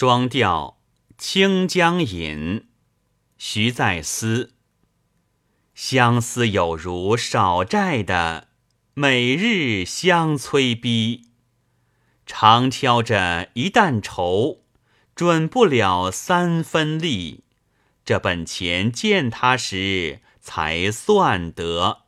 双调《清江引》徐再思。相思有如少债的，每日相催逼。常挑着一担愁，准不了三分力。这本钱见他时，才算得。